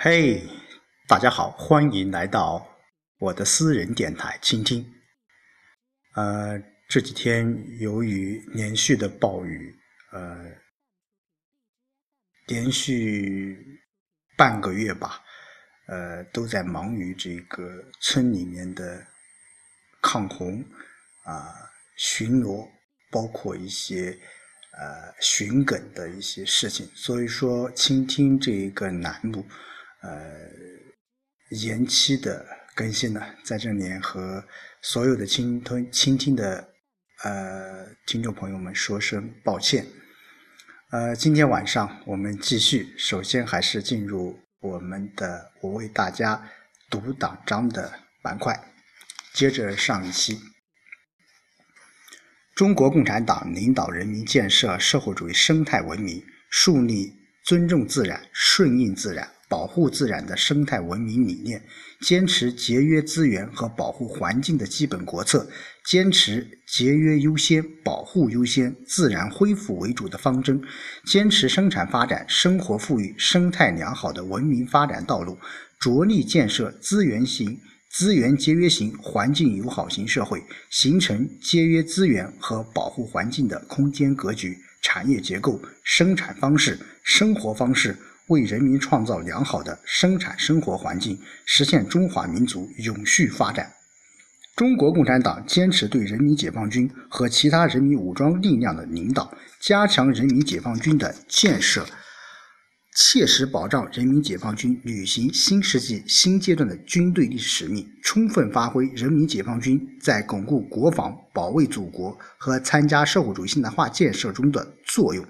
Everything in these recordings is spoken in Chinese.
嘿，大家好，欢迎来到我的私人电台倾听。呃，这几天由于连续的暴雨，呃，连续半个月吧，呃，都在忙于这个村里面的抗洪啊、巡逻，包括一些呃寻梗的一些事情。所以说，倾听这一个栏目。呃，延期的更新呢，在这里和所有的倾听倾听的呃听众朋友们说声抱歉。呃，今天晚上我们继续，首先还是进入我们的我为大家读党章的板块，接着上一期，中国共产党领导人民建设社会主义生态文明，树立尊重自然、顺应自然。保护自然的生态文明理念，坚持节约资源和保护环境的基本国策，坚持节约优先、保护优先、自然恢复为主的方针，坚持生产发展、生活富裕、生态良好的文明发展道路，着力建设资源型、资源节约型、环境友好型社会，形成节约资源和保护环境的空间格局、产业结构、生产方式、生活方式。为人民创造良好的生产生活环境，实现中华民族永续发展。中国共产党坚持对人民解放军和其他人民武装力量的领导，加强人民解放军的建设，切实保障人民解放军履行新世纪新阶段的军队历史使命，充分发挥人民解放军在巩固国防、保卫祖国和参加社会主义现代化建设中的作用。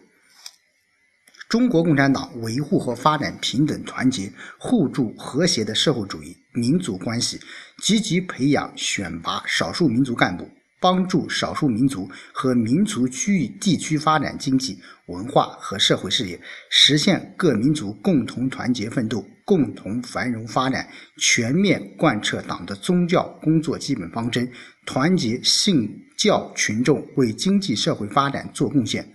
中国共产党维护和发展平等、团结、互助、和谐的社会主义民族关系，积极培养、选拔少数民族干部，帮助少数民族和民族区域地区发展经济、文化和社会事业，实现各民族共同团结奋斗、共同繁荣发展。全面贯彻党的宗教工作基本方针，团结信教群众为经济社会发展做贡献。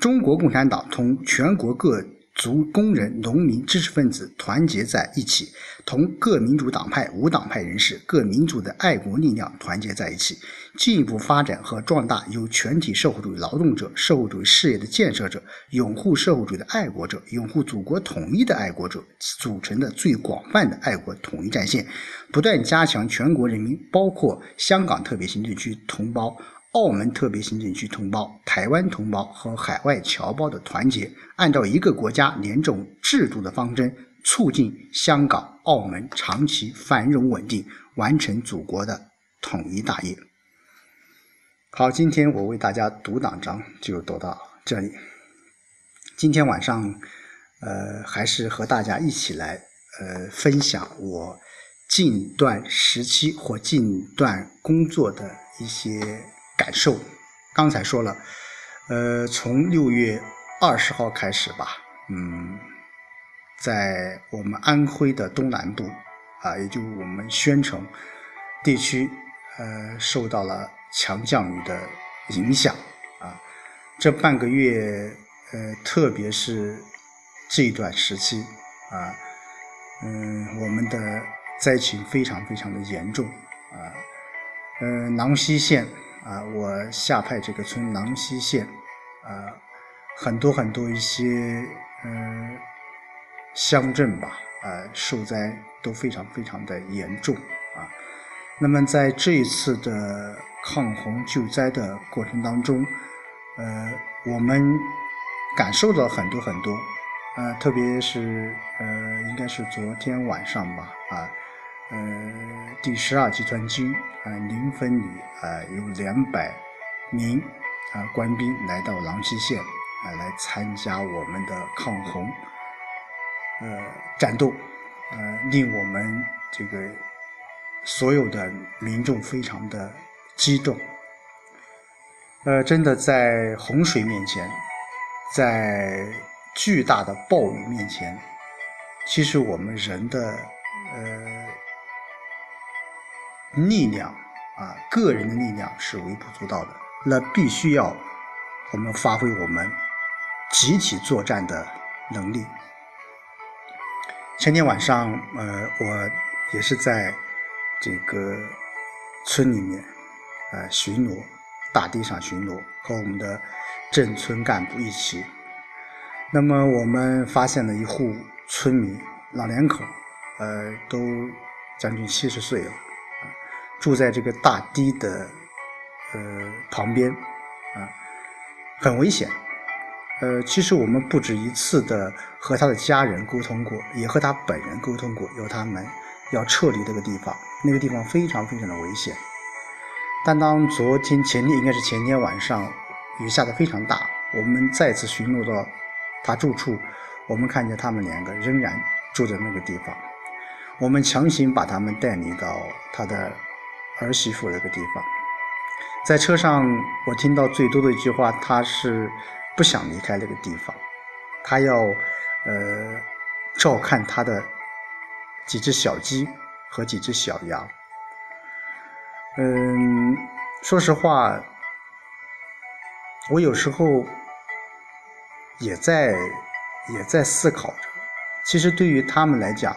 中国共产党同全国各族工人、农民、知识分子团结在一起，同各民主党派、无党派人士、各民族的爱国力量团结在一起，进一步发展和壮大由全体社会主义劳动者、社会主义事业的建设者、拥护社会主义的爱国者、拥护祖国统一的爱国者组成的最广泛的爱国统一战线，不断加强全国人民，包括香港特别行政区同胞。澳门特别行政区同胞、台湾同胞和海外侨胞的团结，按照一个国家两种制度的方针，促进香港、澳门长期繁荣稳定，完成祖国的统一大业。好，今天我为大家读党章就读到这里。今天晚上，呃，还是和大家一起来，呃，分享我近段时期或近段工作的一些。感受，刚才说了，呃，从六月二十号开始吧，嗯，在我们安徽的东南部，啊，也就是我们宣城地区，呃，受到了强降雨的影响，啊，这半个月，呃，特别是这段时期，啊，嗯，我们的灾情非常非常的严重，啊，呃，囊溪县。啊，我下派这个村囊溪县，啊，很多很多一些嗯乡镇吧，啊，受灾都非常非常的严重啊。那么在这一次的抗洪救灾的过程当中，呃，我们感受到很多很多，呃，特别是呃，应该是昨天晚上吧，啊。呃，第十二集团军啊，临汾旅啊，有两百名啊官兵来到郎溪县啊，来参加我们的抗洪呃战斗，呃，令我们这个所有的民众非常的激动。呃，真的在洪水面前，在巨大的暴雨面前，其实我们人的呃。力量啊，个人的力量是微不足道的，那必须要我们发挥我们集体作战的能力。前天晚上，呃，我也是在这个村里面，呃，巡逻，大地上巡逻，和我们的镇村干部一起。那么我们发现了一户村民，老两口，呃，都将近七十岁了，住在这个大堤的呃旁边，啊，很危险。呃，其实我们不止一次的和他的家人沟通过，也和他本人沟通过，要他们要撤离这个地方，那个地方非常非常的危险。但当昨天、前天应该是前天晚上，雨下的非常大，我们再次巡逻到他住处，我们看见他们两个仍然住在那个地方，我们强行把他们带离到他的儿媳妇那个地方。在车上，我听到最多的一句话，他是。不想离开那个地方，他要呃照看他的几只小鸡和几只小羊。嗯，说实话，我有时候也在也在思考着，其实对于他们来讲，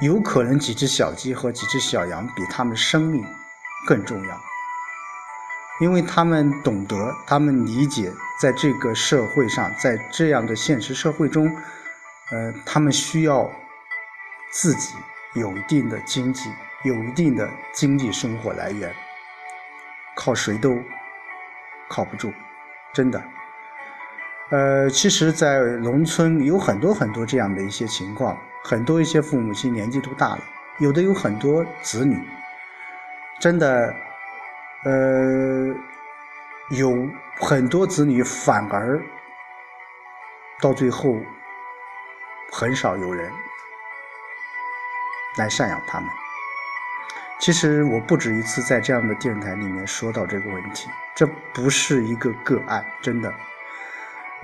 有可能几只小鸡和几只小羊比他们生命更重要。因为他们懂得，他们理解，在这个社会上，在这样的现实社会中，呃，他们需要自己有一定的经济，有一定的经济生活来源，靠谁都靠不住，真的。呃，其实，在农村有很多很多这样的一些情况，很多一些父母亲年纪都大了，有的有很多子女，真的。呃，有很多子女反而到最后很少有人来赡养他们。其实我不止一次在这样的电台里面说到这个问题，这不是一个个案，真的。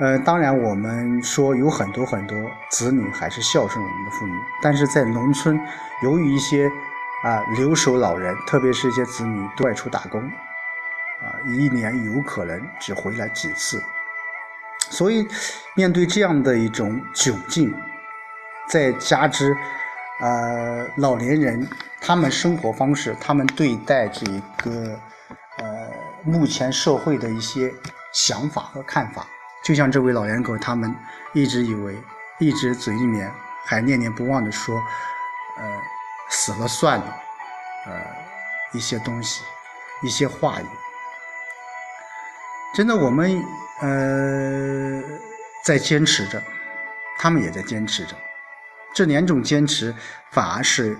呃，当然我们说有很多很多子女还是孝顺我们的父母，但是在农村，由于一些。啊，留守老人，特别是一些子女外出打工，啊，一年有可能只回来几次，所以面对这样的一种窘境，再加之，呃，老年人他们生活方式，他们对待这个呃目前社会的一些想法和看法，就像这位老两口，他们一直以为，一直嘴里面还念念不忘的说，呃。死了算了，呃，一些东西，一些话语，真的，我们呃在坚持着，他们也在坚持着，这两种坚持反而是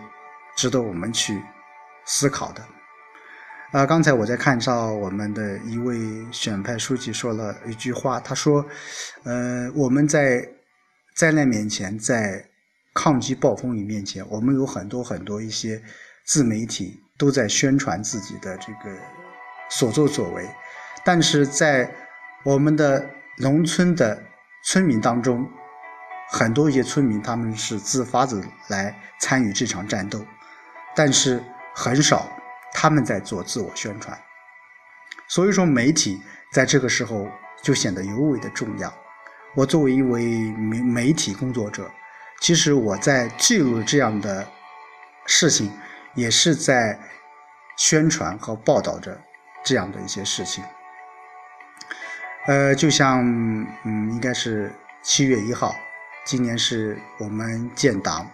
值得我们去思考的。啊，刚才我在看到我们的一位选派书记说了一句话，他说：“呃，我们在灾难面前，在。”抗击暴风雨面前，我们有很多很多一些自媒体都在宣传自己的这个所作所为，但是在我们的农村的村民当中，很多一些村民他们是自发的来参与这场战斗，但是很少他们在做自我宣传，所以说媒体在这个时候就显得尤为的重要。我作为一位媒媒体工作者。其实我在记录这样的事情，也是在宣传和报道着这样的一些事情。呃，就像嗯，应该是七月一号，今年是我们建党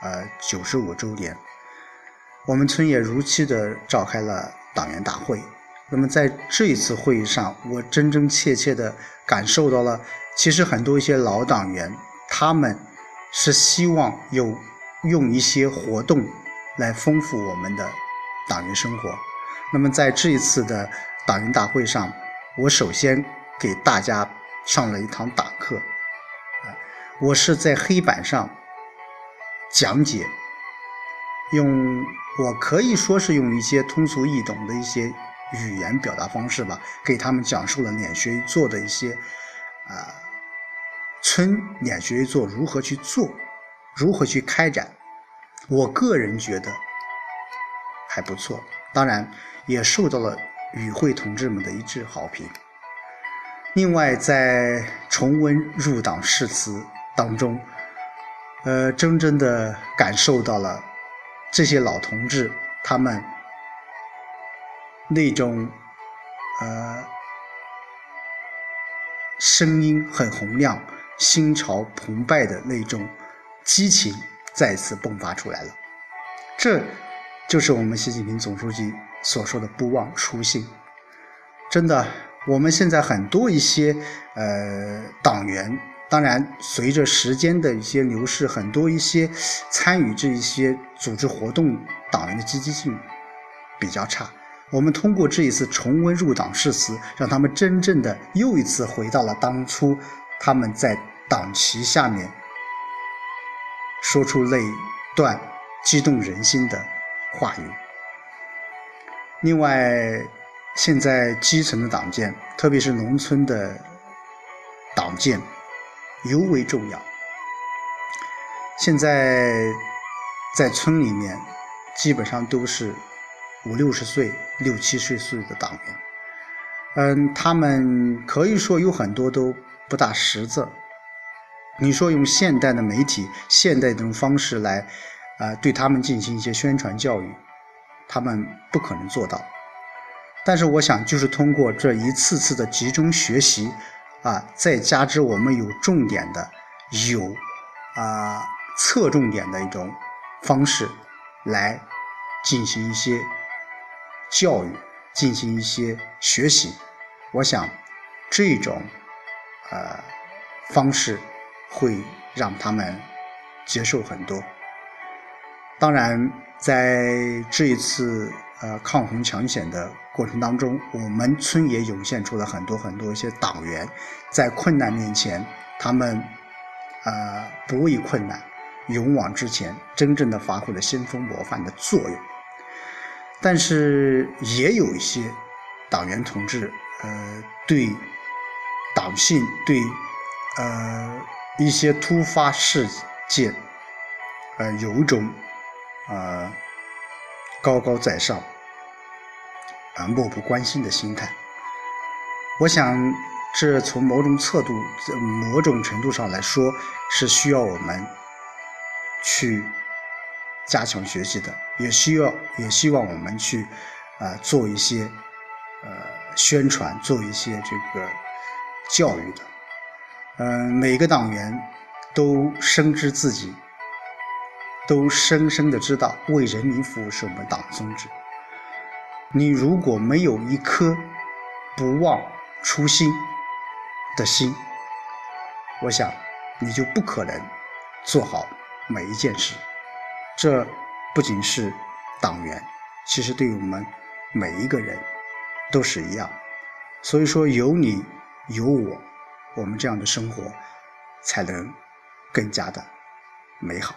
呃九十五周年，我们村也如期的召开了党员大会。那么在这一次会议上，我真真切切的感受到了，其实很多一些老党员他们。是希望有用一些活动来丰富我们的党员生活。那么在这一次的党员大会上，我首先给大家上了一堂党课，啊，我是在黑板上讲解，用我可以说是用一些通俗易懂的一些语言表达方式吧，给他们讲述了脸学做的一些啊。村脸学做如何去做，如何去开展？我个人觉得还不错，当然也受到了与会同志们的一致好评。另外，在重温入党誓词当中，呃，真正的感受到了这些老同志他们那种呃声音很洪亮、心潮澎湃的那种激情再次迸发出来了。这就是我们习近平总书记所说的“不忘初心”。真的，我们现在很多一些呃党员。当然，随着时间的一些流逝，很多一些参与这一些组织活动党员的积极性比较差。我们通过这一次重温入党誓词，让他们真正的又一次回到了当初他们在党旗下面说出那段激动人心的话语。另外，现在基层的党建，特别是农村的党建。尤为重要。现在在村里面，基本上都是五六十岁、六七十岁的党员。嗯，他们可以说有很多都不大识字。你说用现代的媒体、现代这种方式来，呃，对他们进行一些宣传教育，他们不可能做到。但是，我想就是通过这一次次的集中学习。啊，再加之我们有重点的、有啊侧重点的一种方式来进行一些教育、进行一些学习，我想这种呃方式会让他们接受很多。当然，在这一次。呃，抗洪抢险的过程当中，我们村也涌现出了很多很多一些党员，在困难面前，他们呃不畏困难，勇往直前，真正的发挥了先锋模范的作用。但是也有一些党员同志，呃，对党性，对呃一些突发事件，呃，有一种呃高高在上。啊，漠不关心的心态。我想，这从某种侧度、某种程度上来说，是需要我们去加强学习的，也需要，也希望我们去啊做一些呃宣传，做一些这个教育的。嗯，每个党员都深知自己，都深深的知道，为人民服务是我们党宗旨。你如果没有一颗不忘初心的心，我想你就不可能做好每一件事。这不仅是党员，其实对于我们每一个人都是一样。所以说，有你有我，我们这样的生活才能更加的美好。